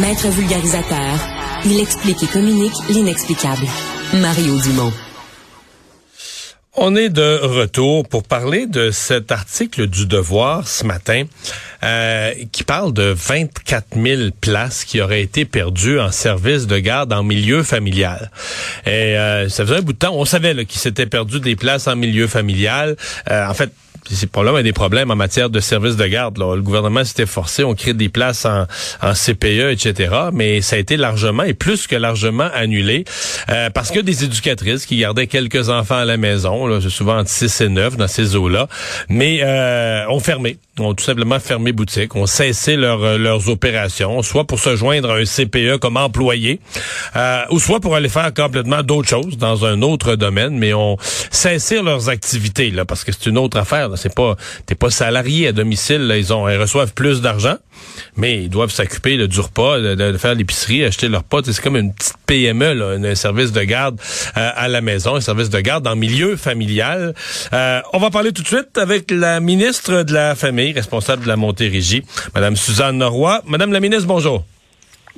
Maître vulgarisateur, il explique et communique l'inexplicable. Mario Dumont. On est de retour pour parler de cet article du Devoir ce matin euh, qui parle de 24 000 places qui auraient été perdues en service de garde en milieu familial. Et euh, ça faisait un bout de temps, on savait qu'il s'était perdu des places en milieu familial. Euh, en fait, c'est probablement des problèmes en matière de services de garde. Là. Le gouvernement s'était forcé, on crée des places en, en, CPE, etc. Mais ça a été largement et plus que largement annulé euh, parce que des éducatrices qui gardaient quelques enfants à la maison, là, souvent entre 6 et 9 dans ces eaux-là, mais euh, ont fermé, ont tout simplement fermé boutique, ont cessé euh, leurs opérations, soit pour se joindre à un CPE comme employé, euh, ou soit pour aller faire complètement d'autres choses dans un autre domaine, mais ont cessé leurs activités là, parce que c'est une autre affaire. C'est pas, t'es pas salarié à domicile. Là, ils ont, ils reçoivent plus d'argent, mais ils doivent s'occuper du repas, de, faire l'épicerie, acheter leur repas. C'est comme une petite PME, là, un service de garde euh, à la maison, un service de garde en milieu familial. Euh, on va parler tout de suite avec la ministre de la Famille, responsable de la Montérégie, Madame Suzanne Norroy. Madame la ministre, bonjour.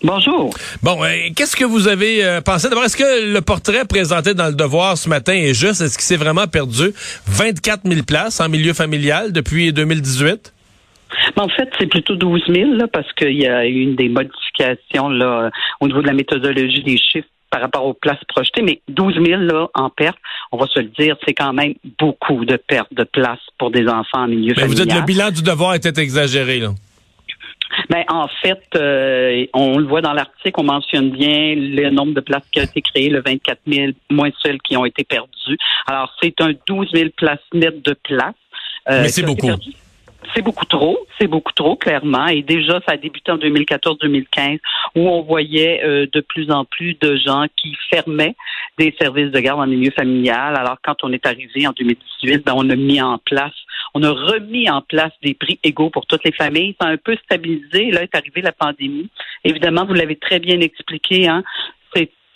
Bonjour. Bon, euh, qu'est-ce que vous avez euh, pensé? D'abord, est-ce que le portrait présenté dans le Devoir ce matin est juste? Est-ce qu'il s'est vraiment perdu? 24 000 places en milieu familial depuis 2018? En fait, c'est plutôt 12 000 là, parce qu'il y a eu des modifications là, au niveau de la méthodologie des chiffres par rapport aux places projetées, mais 12 000 là, en perte, on va se le dire, c'est quand même beaucoup de pertes de places pour des enfants en milieu familial. Vous dites le bilan du devoir était exagéré, là. Ben, en fait, euh, on le voit dans l'article, on mentionne bien le nombre de places qui ont été créées, le 24 000, moins celles qui ont été perdues. Alors, c'est un 12 000 places nettes de places. Euh, Mais c'est beaucoup. C'est beaucoup trop, c'est beaucoup trop, clairement. Et déjà, ça a débuté en 2014-2015, où on voyait euh, de plus en plus de gens qui fermaient des services de garde en milieu familial. Alors, quand on est arrivé en 2018, ben, on a mis en place on a remis en place des prix égaux pour toutes les familles. Ça a un peu stabilisé. Là est arrivée la pandémie. Évidemment, vous l'avez très bien expliqué. Hein,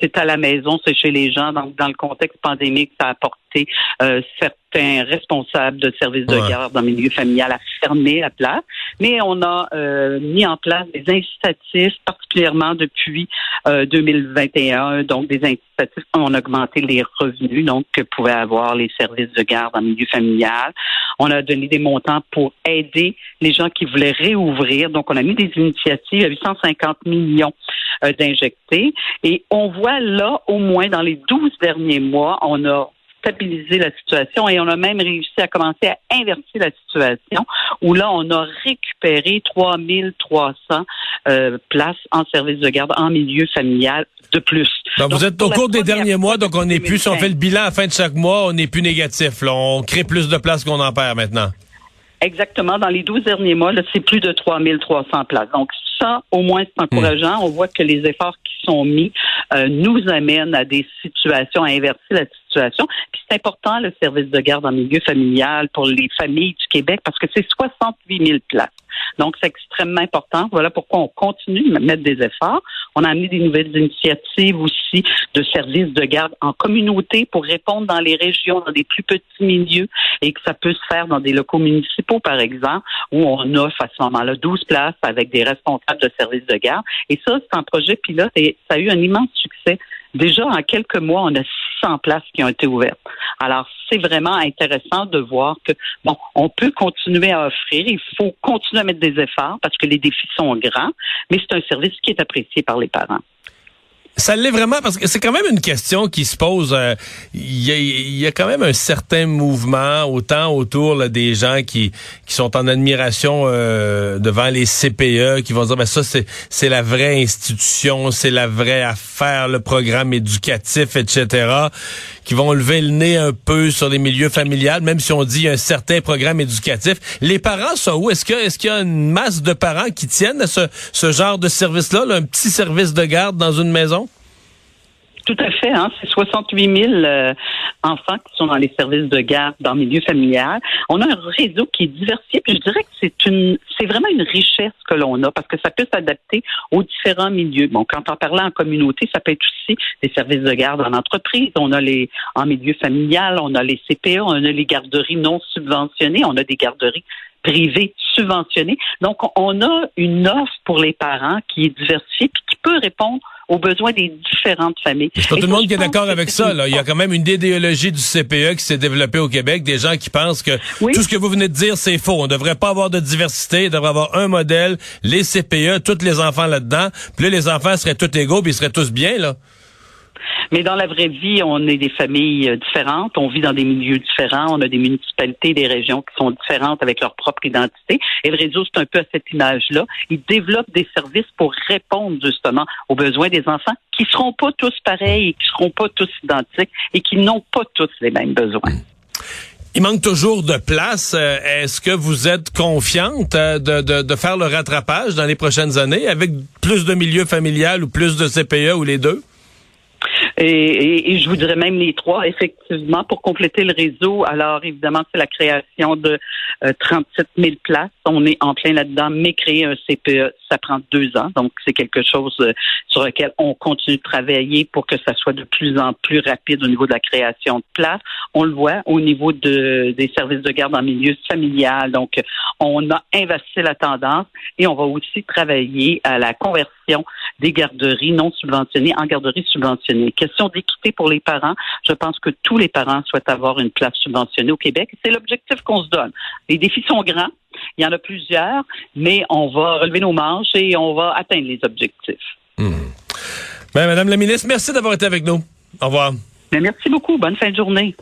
c'est à la maison, c'est chez les gens. Donc, dans le contexte pandémique, ça a euh, certains responsables de services de garde dans le milieu familial à fermer la place. Mais on a euh, mis en place des incitatifs, particulièrement depuis 2021, euh, donc des incitatifs qui ont augmenté les revenus donc que pouvaient avoir les services de garde en milieu familial. On a donné des montants pour aider les gens qui voulaient réouvrir. Donc, on a mis des initiatives à 850 millions euh, d'injectés. Et on voit là, au moins dans les 12 derniers mois, on a stabilisé la situation et on a même réussi à commencer à inverser la situation où là, on a récupéré 3300 euh, places en service de garde en milieu familial de plus. Donc, vous êtes au cours des derniers mois, donc on n'est plus, si on fait le bilan à la fin de chaque mois, on n'est plus négatif. Là. On crée plus de places qu'on en perd maintenant. Exactement. Dans les 12 derniers mois, c'est plus de 3300 places. Donc, ça, au moins, c'est encourageant. On voit que les efforts qui sont mis euh, nous amènent à des situations, à inverser la situation. Puis c'est important, le service de garde en milieu familial pour les familles du Québec, parce que c'est 68 000 places. Donc, c'est extrêmement important. Voilà pourquoi on continue de mettre des efforts. On a amené des nouvelles initiatives aussi de services de garde en communauté pour répondre dans les régions, dans des plus petits milieux et que ça peut se faire dans des locaux municipaux, par exemple, où on offre à ce moment-là 12 places avec des responsables de services de garde. Et ça, c'est un projet pilote et ça a eu un immense succès. Déjà, en quelques mois, on a 600 places qui ont été ouvertes. Alors, c'est vraiment intéressant de voir que, bon, on peut continuer à offrir, il faut continuer à mettre des efforts parce que les défis sont grands, mais c'est un service qui est apprécié par les parents. Ça l'est vraiment parce que c'est quand même une question qui se pose. Euh, il y, a, quand même un certain mouvement, autant autour des gens qui, qui sont en admiration euh, devant les CPE, qui vont dire ben ça c'est la vraie institution, c'est la vraie affaire, le programme éducatif, etc. Qui vont lever le nez un peu sur les milieux familiales, même si on dit un certain programme éducatif. Les parents sont où Est-ce que est-ce qu'il y a une masse de parents qui tiennent à ce, ce genre de service-là, là, un petit service de garde dans une maison? Tout à fait. Hein? C'est 68 000 euh, enfants qui sont dans les services de garde dans le milieu familial. On a un réseau qui est diversifié. Puis je dirais que c'est une, c'est vraiment une richesse que l'on a parce que ça peut s'adapter aux différents milieux. Bon, quand on parle en communauté, ça peut être aussi des services de garde en entreprise. On a les en milieu familial, on a les CPE, on a les garderies non subventionnées, on a des garderies privés subventionnés. Donc, on a une offre pour les parents qui est diversifiée et qui peut répondre aux besoins des différentes familles. C'est pas tout le monde qui est d'accord avec ça. Là. Il y a quand même une idéologie du CPE qui s'est développée au Québec, des gens qui pensent que tout ce que vous venez de dire, c'est faux. On ne devrait pas avoir de diversité, il devrait avoir un modèle, les CPE, tous les enfants là-dedans, puis là, les enfants seraient tous égaux, puis ils seraient tous bien, là. Mais dans la vraie vie, on est des familles euh, différentes, on vit dans des milieux différents, on a des municipalités, des régions qui sont différentes avec leur propre identité. Et le réseau, c'est un peu à cette image-là. Il développe des services pour répondre justement aux besoins des enfants qui seront pas tous pareils qui seront pas tous identiques et qui n'ont pas tous les mêmes besoins. Il manque toujours de place. Euh, est-ce que vous êtes confiante euh, de, de, de, faire le rattrapage dans les prochaines années avec plus de milieux familial ou plus de CPE ou les deux? Et, et, je vous dirais même les trois, effectivement, pour compléter le réseau. Alors, évidemment, c'est la création de 37 euh, 000 places. On est en plein là-dedans, mais créer un CPE, ça prend deux ans. Donc, c'est quelque chose euh, sur lequel on continue de travailler pour que ça soit de plus en plus rapide au niveau de la création de places. On le voit au niveau de, des services de garde en milieu familial. Donc, on a investi la tendance et on va aussi travailler à la conversion des garderies non subventionnées en garderies subventionnées. Question d'équité pour les parents. Je pense que tous les parents souhaitent avoir une place subventionnée au Québec. C'est l'objectif qu'on se donne. Les défis sont grands. Il y en a plusieurs, mais on va relever nos manches et on va atteindre les objectifs. Hmm. Ben, Madame la ministre, merci d'avoir été avec nous. Au revoir. merci beaucoup. Bonne fin de journée.